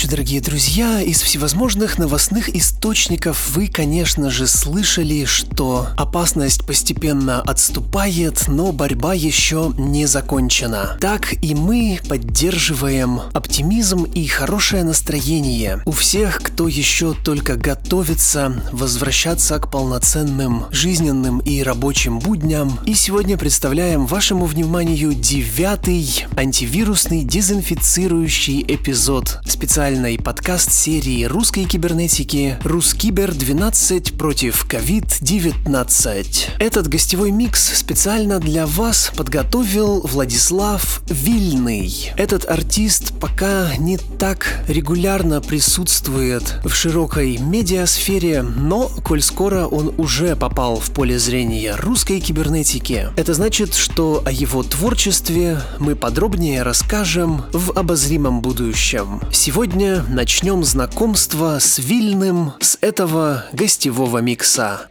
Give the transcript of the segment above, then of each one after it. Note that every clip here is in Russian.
Ночи, дорогие друзья. Из всевозможных новостных источников вы, конечно же, слышали, что опасность постепенно отступает, но борьба еще не закончена. Так и мы поддерживаем оптимизм и хорошее настроение у всех, кто еще только готовится возвращаться к полноценным жизненным и рабочим будням. И сегодня представляем вашему вниманию девятый антивирусный дезинфицирующий эпизод специально специальной подкаст-серии русской кибернетики «Рускибер 12 против COVID-19». Этот гостевой микс специально для вас подготовил Владислав Вильный. Этот артист пока не так регулярно присутствует в широкой медиасфере, но коль скоро он уже попал в поле зрения русской кибернетики, это значит, что о его творчестве мы подробнее расскажем в обозримом будущем. Сегодня Сегодня начнем знакомство с Вильным с этого гостевого микса.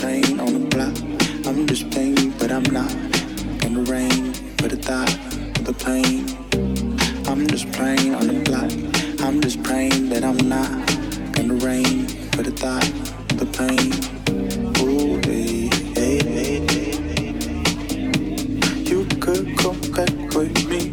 Holding on to what was left, I better make rain, for the thought, the pain. Ooh, hey, hey, hey. You could come back with me,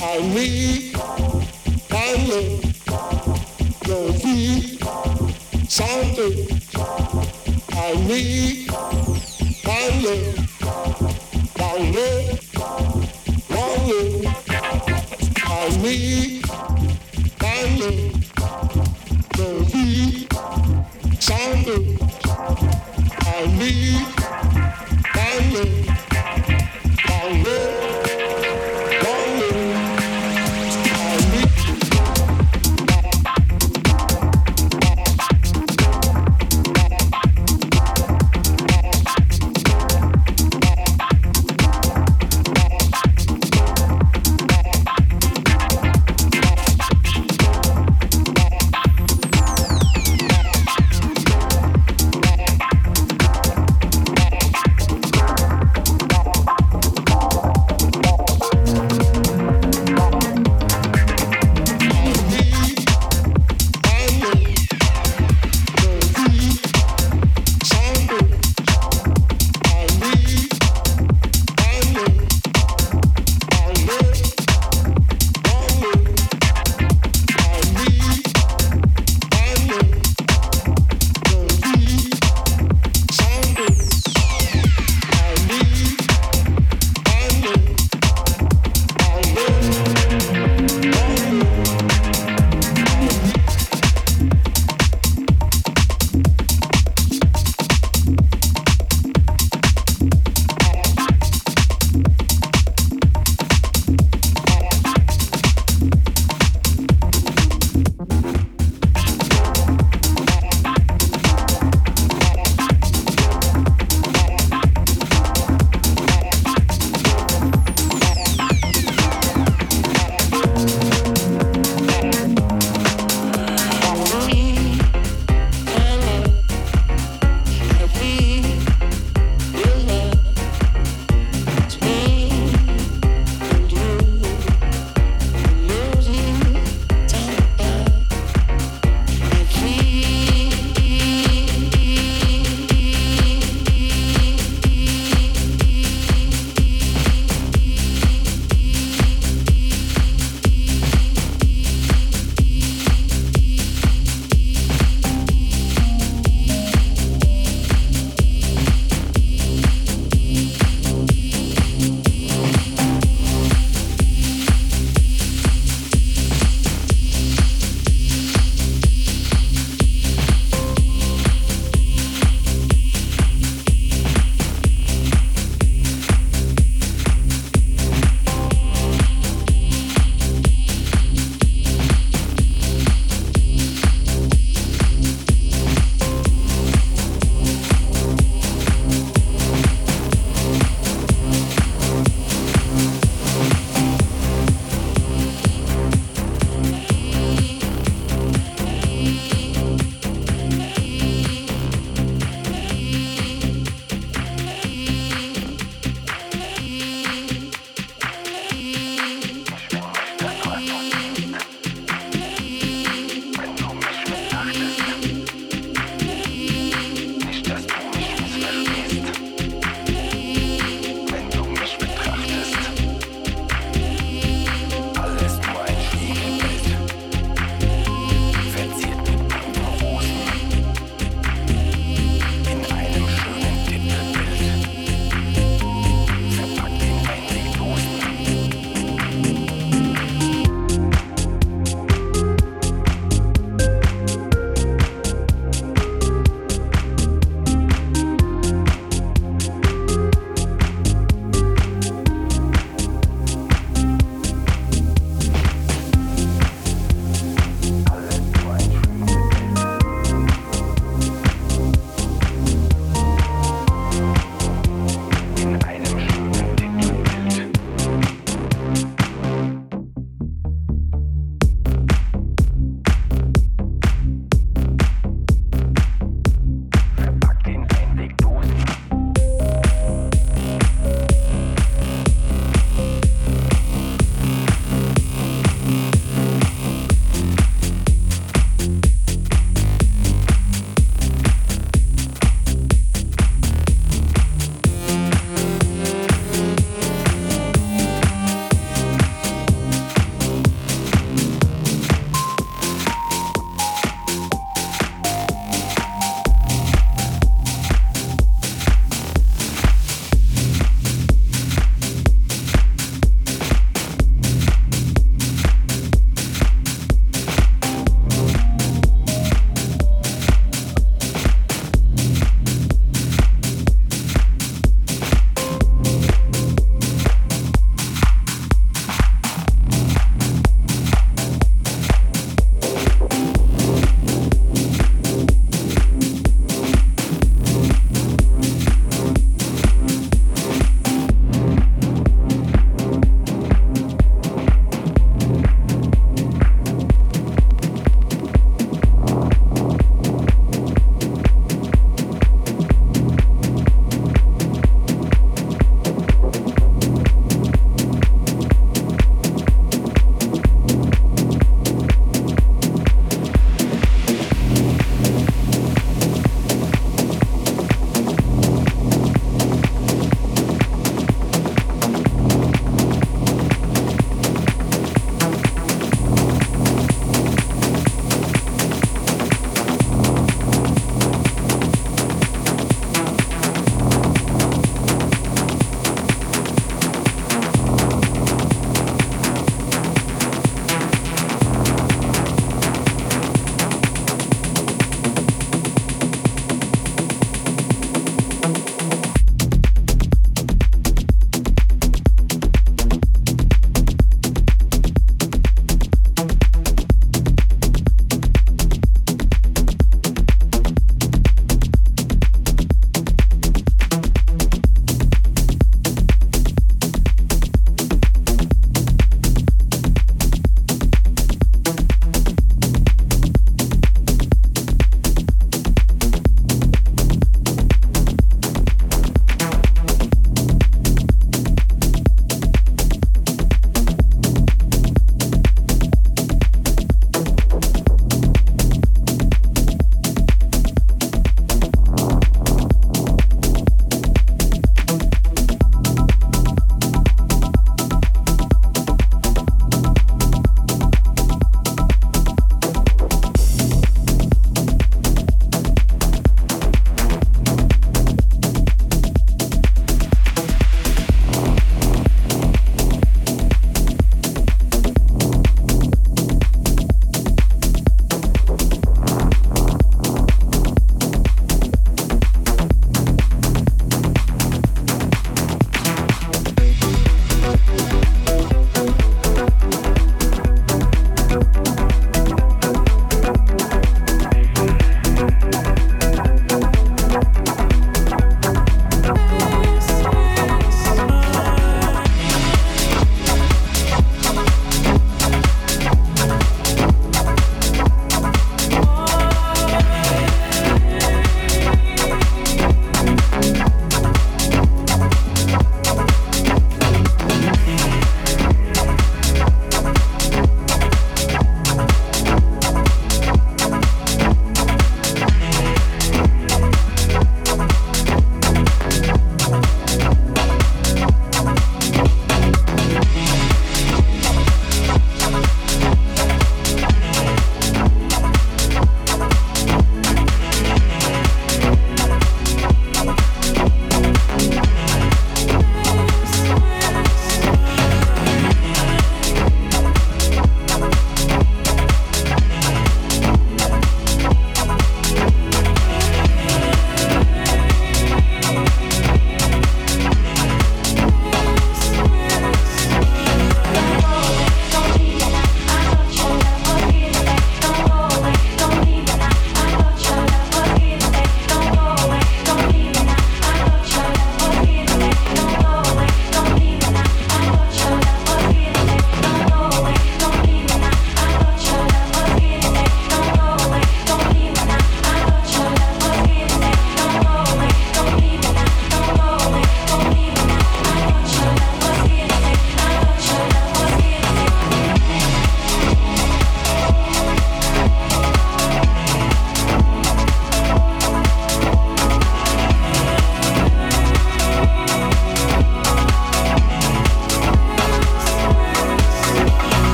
I need, I know, you'll be. I need, I know, I know, I know, I need.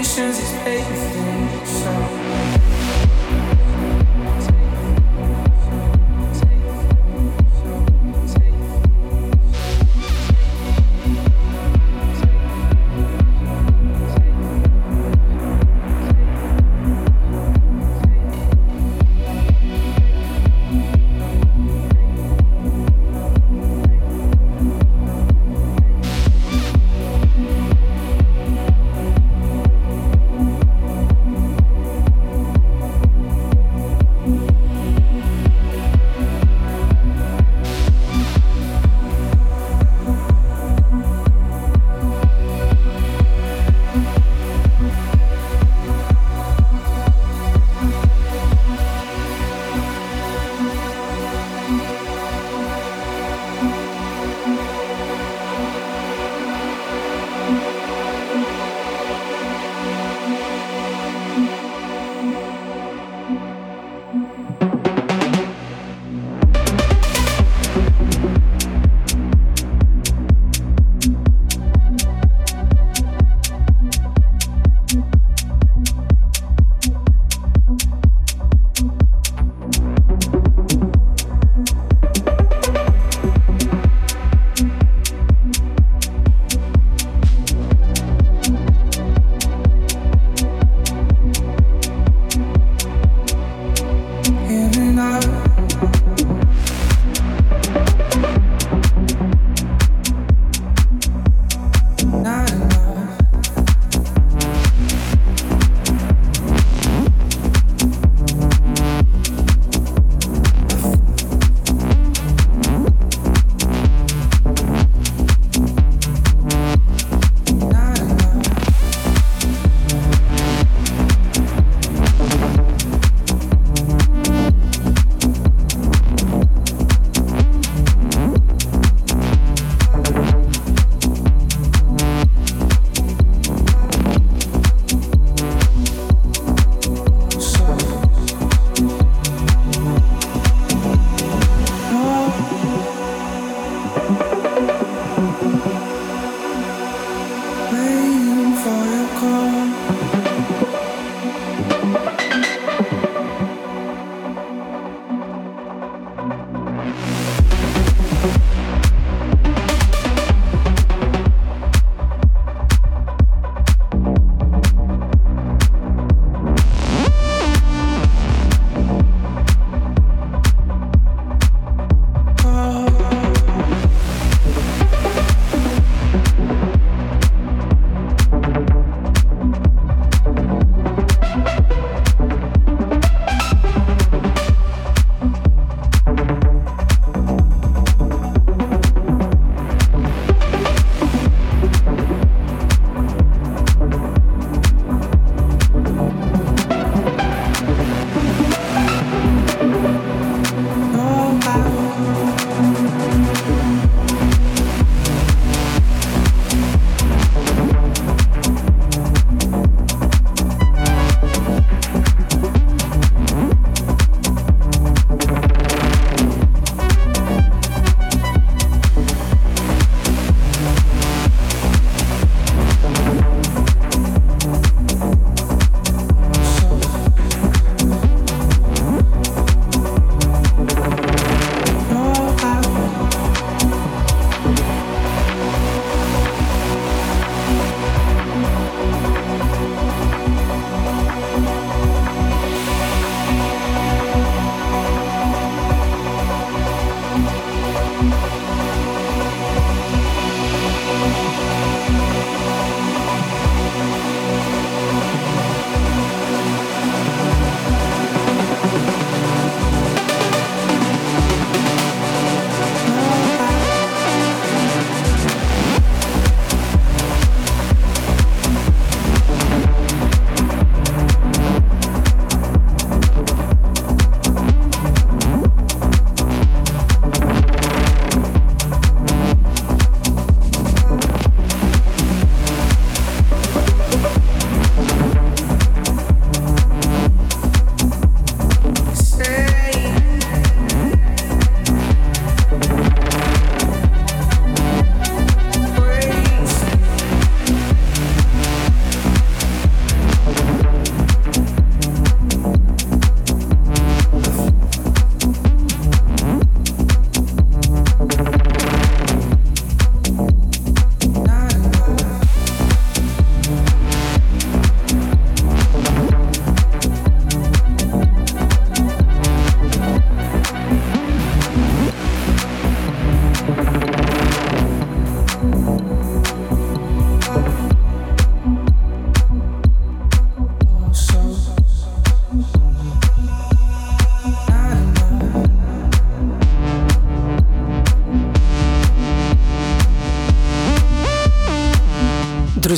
patience is painful.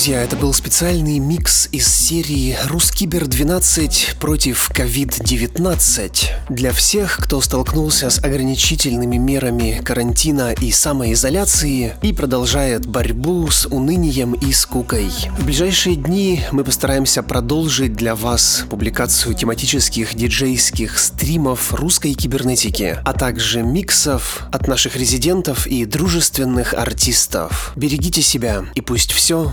Друзья, это был специальный микс из серии «Рускибер 12 против COVID-19» для всех, кто столкнулся с ограничительными мерами карантина и самоизоляции и продолжает борьбу с унынием и скукой. В ближайшие дни мы постараемся продолжить для вас публикацию тематических диджейских стримов русской кибернетики, а также миксов от наших резидентов и дружественных артистов. Берегите себя и пусть все